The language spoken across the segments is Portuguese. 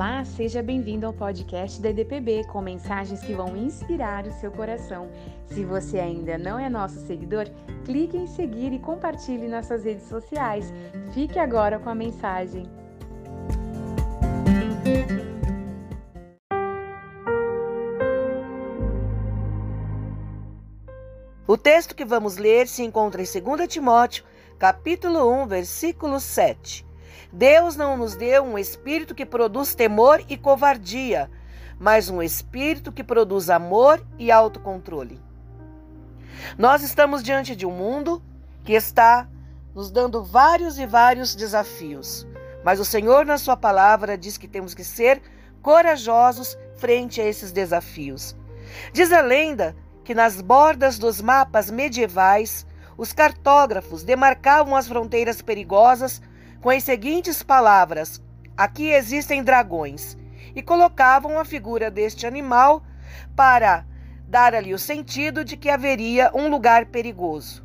Olá, seja bem-vindo ao podcast da EDPB com mensagens que vão inspirar o seu coração. Se você ainda não é nosso seguidor, clique em seguir e compartilhe nas suas redes sociais. Fique agora com a mensagem. O texto que vamos ler se encontra em 2 Timóteo, capítulo 1, versículo 7. Deus não nos deu um espírito que produz temor e covardia, mas um espírito que produz amor e autocontrole. Nós estamos diante de um mundo que está nos dando vários e vários desafios, mas o Senhor, na Sua palavra, diz que temos que ser corajosos frente a esses desafios. Diz a lenda que nas bordas dos mapas medievais, os cartógrafos demarcavam as fronteiras perigosas com as seguintes palavras: Aqui existem dragões, e colocavam a figura deste animal para dar ali o sentido de que haveria um lugar perigoso.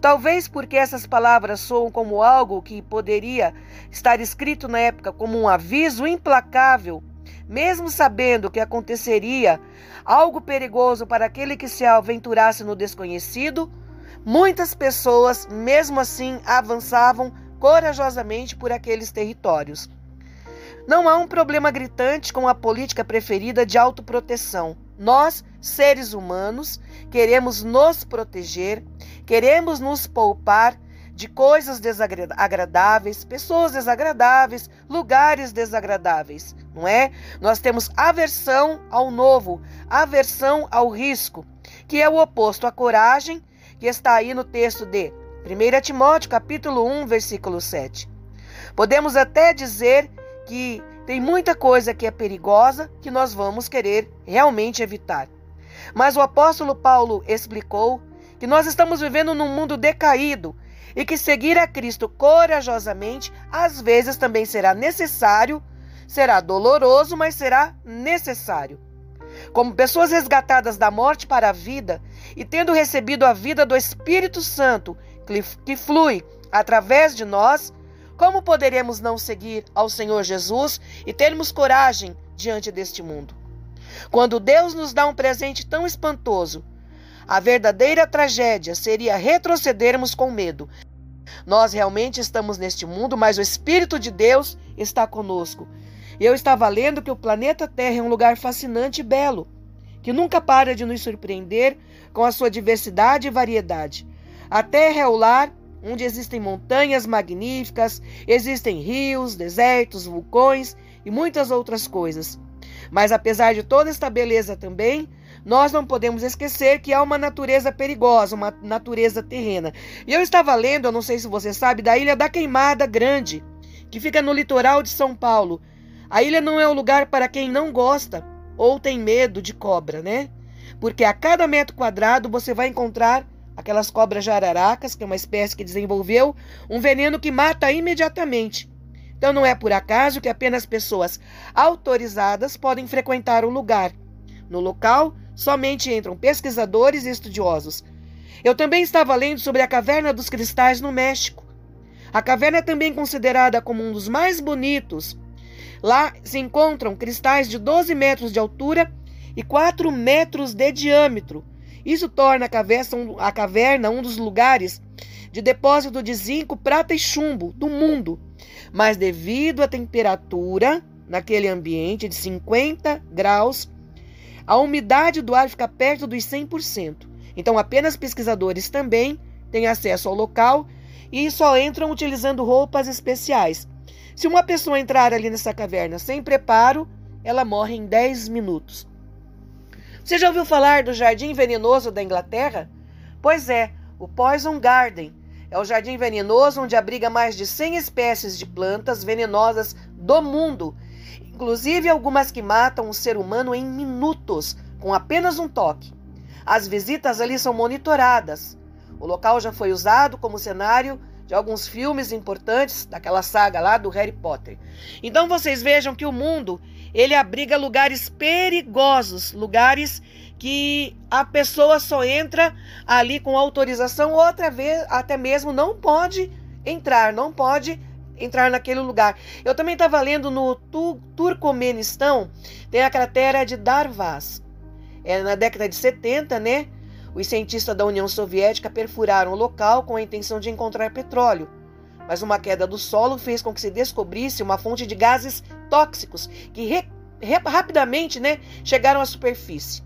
Talvez porque essas palavras soam como algo que poderia estar escrito na época como um aviso implacável, mesmo sabendo que aconteceria algo perigoso para aquele que se aventurasse no desconhecido, muitas pessoas, mesmo assim, avançavam corajosamente por aqueles territórios. Não há um problema gritante com a política preferida de autoproteção. Nós, seres humanos, queremos nos proteger, queremos nos poupar de coisas desagradáveis, pessoas desagradáveis, lugares desagradáveis, não é? Nós temos aversão ao novo, aversão ao risco, que é o oposto à coragem, que está aí no texto de 1 Timóteo capítulo 1, versículo 7. Podemos até dizer que tem muita coisa que é perigosa que nós vamos querer realmente evitar. Mas o apóstolo Paulo explicou que nós estamos vivendo num mundo decaído e que seguir a Cristo corajosamente às vezes também será necessário, será doloroso, mas será necessário. Como pessoas resgatadas da morte para a vida e tendo recebido a vida do Espírito Santo que flui através de nós, como poderemos não seguir ao Senhor Jesus e termos coragem diante deste mundo? Quando Deus nos dá um presente tão espantoso, a verdadeira tragédia seria retrocedermos com medo. Nós realmente estamos neste mundo, mas o Espírito de Deus está conosco. Eu estava lendo que o planeta Terra é um lugar fascinante e belo, que nunca para de nos surpreender com a sua diversidade e variedade. A terra é o lar onde existem montanhas magníficas, existem rios, desertos, vulcões e muitas outras coisas. Mas apesar de toda esta beleza também, nós não podemos esquecer que há uma natureza perigosa, uma natureza terrena. E eu estava lendo, eu não sei se você sabe, da Ilha da Queimada Grande, que fica no litoral de São Paulo. A ilha não é um lugar para quem não gosta ou tem medo de cobra, né? Porque a cada metro quadrado você vai encontrar aquelas cobras jararacas, que é uma espécie que desenvolveu um veneno que mata imediatamente. Então não é por acaso que apenas pessoas autorizadas podem frequentar o lugar. No local, somente entram pesquisadores e estudiosos. Eu também estava lendo sobre a Caverna dos Cristais no México. A caverna é também considerada como um dos mais bonitos. Lá se encontram cristais de 12 metros de altura e 4 metros de diâmetro, isso torna a caverna um dos lugares de depósito de zinco, prata e chumbo do mundo. Mas devido à temperatura naquele ambiente de 50 graus, a umidade do ar fica perto dos 100%. Então, apenas pesquisadores também têm acesso ao local e só entram utilizando roupas especiais. Se uma pessoa entrar ali nessa caverna sem preparo, ela morre em 10 minutos. Você já ouviu falar do Jardim Venenoso da Inglaterra? Pois é, o Poison Garden. É o jardim venenoso onde abriga mais de 100 espécies de plantas venenosas do mundo, inclusive algumas que matam o ser humano em minutos, com apenas um toque. As visitas ali são monitoradas. O local já foi usado como cenário de alguns filmes importantes daquela saga lá do Harry Potter. Então vocês vejam que o mundo ele abriga lugares perigosos, lugares que a pessoa só entra ali com autorização, outra vez até mesmo não pode entrar, não pode entrar naquele lugar. Eu também estava lendo no Turcomenistão, tem a cratera de Darvaz. É na década de 70, né? Os cientistas da União Soviética perfuraram o local com a intenção de encontrar petróleo. Mas uma queda do solo fez com que se descobrisse uma fonte de gases tóxicos que re, re, rapidamente né, chegaram à superfície.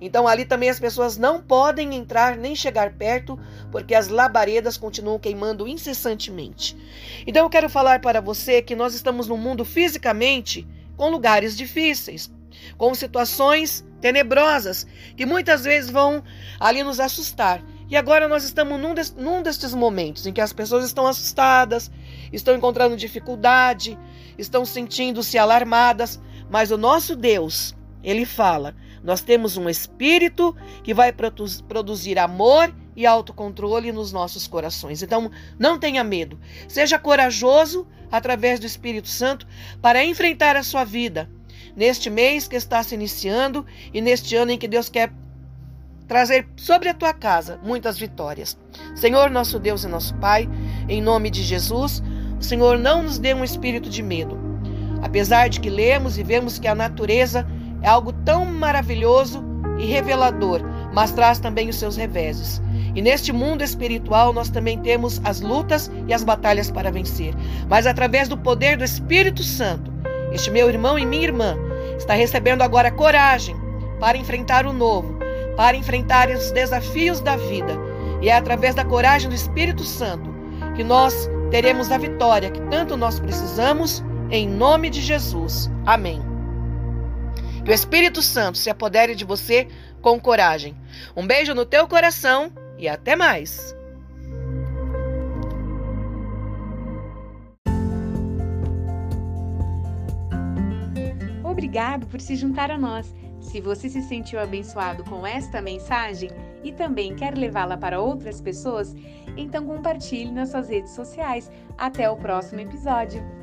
Então ali também as pessoas não podem entrar nem chegar perto, porque as labaredas continuam queimando incessantemente. Então eu quero falar para você que nós estamos num mundo fisicamente com lugares difíceis, com situações tenebrosas que muitas vezes vão ali nos assustar. E agora nós estamos num, des, num destes momentos em que as pessoas estão assustadas, estão encontrando dificuldade, estão sentindo-se alarmadas, mas o nosso Deus, ele fala: nós temos um espírito que vai produzir amor e autocontrole nos nossos corações. Então, não tenha medo. Seja corajoso através do Espírito Santo para enfrentar a sua vida neste mês que está se iniciando e neste ano em que Deus quer trazer sobre a tua casa muitas vitórias. Senhor, nosso Deus e nosso Pai, em nome de Jesus, o Senhor não nos dê um espírito de medo. Apesar de que lemos e vemos que a natureza é algo tão maravilhoso e revelador, mas traz também os seus reveses. E neste mundo espiritual nós também temos as lutas e as batalhas para vencer. Mas através do poder do Espírito Santo, este meu irmão e minha irmã está recebendo agora coragem para enfrentar o novo, para enfrentar os desafios da vida. E é através da coragem do Espírito Santo que nós teremos a vitória que tanto nós precisamos, em nome de Jesus. Amém. Que o Espírito Santo se apodere de você com coragem. Um beijo no teu coração e até mais. Obrigado por se juntar a nós. Se você se sentiu abençoado com esta mensagem e também quer levá-la para outras pessoas, então compartilhe nas suas redes sociais. Até o próximo episódio.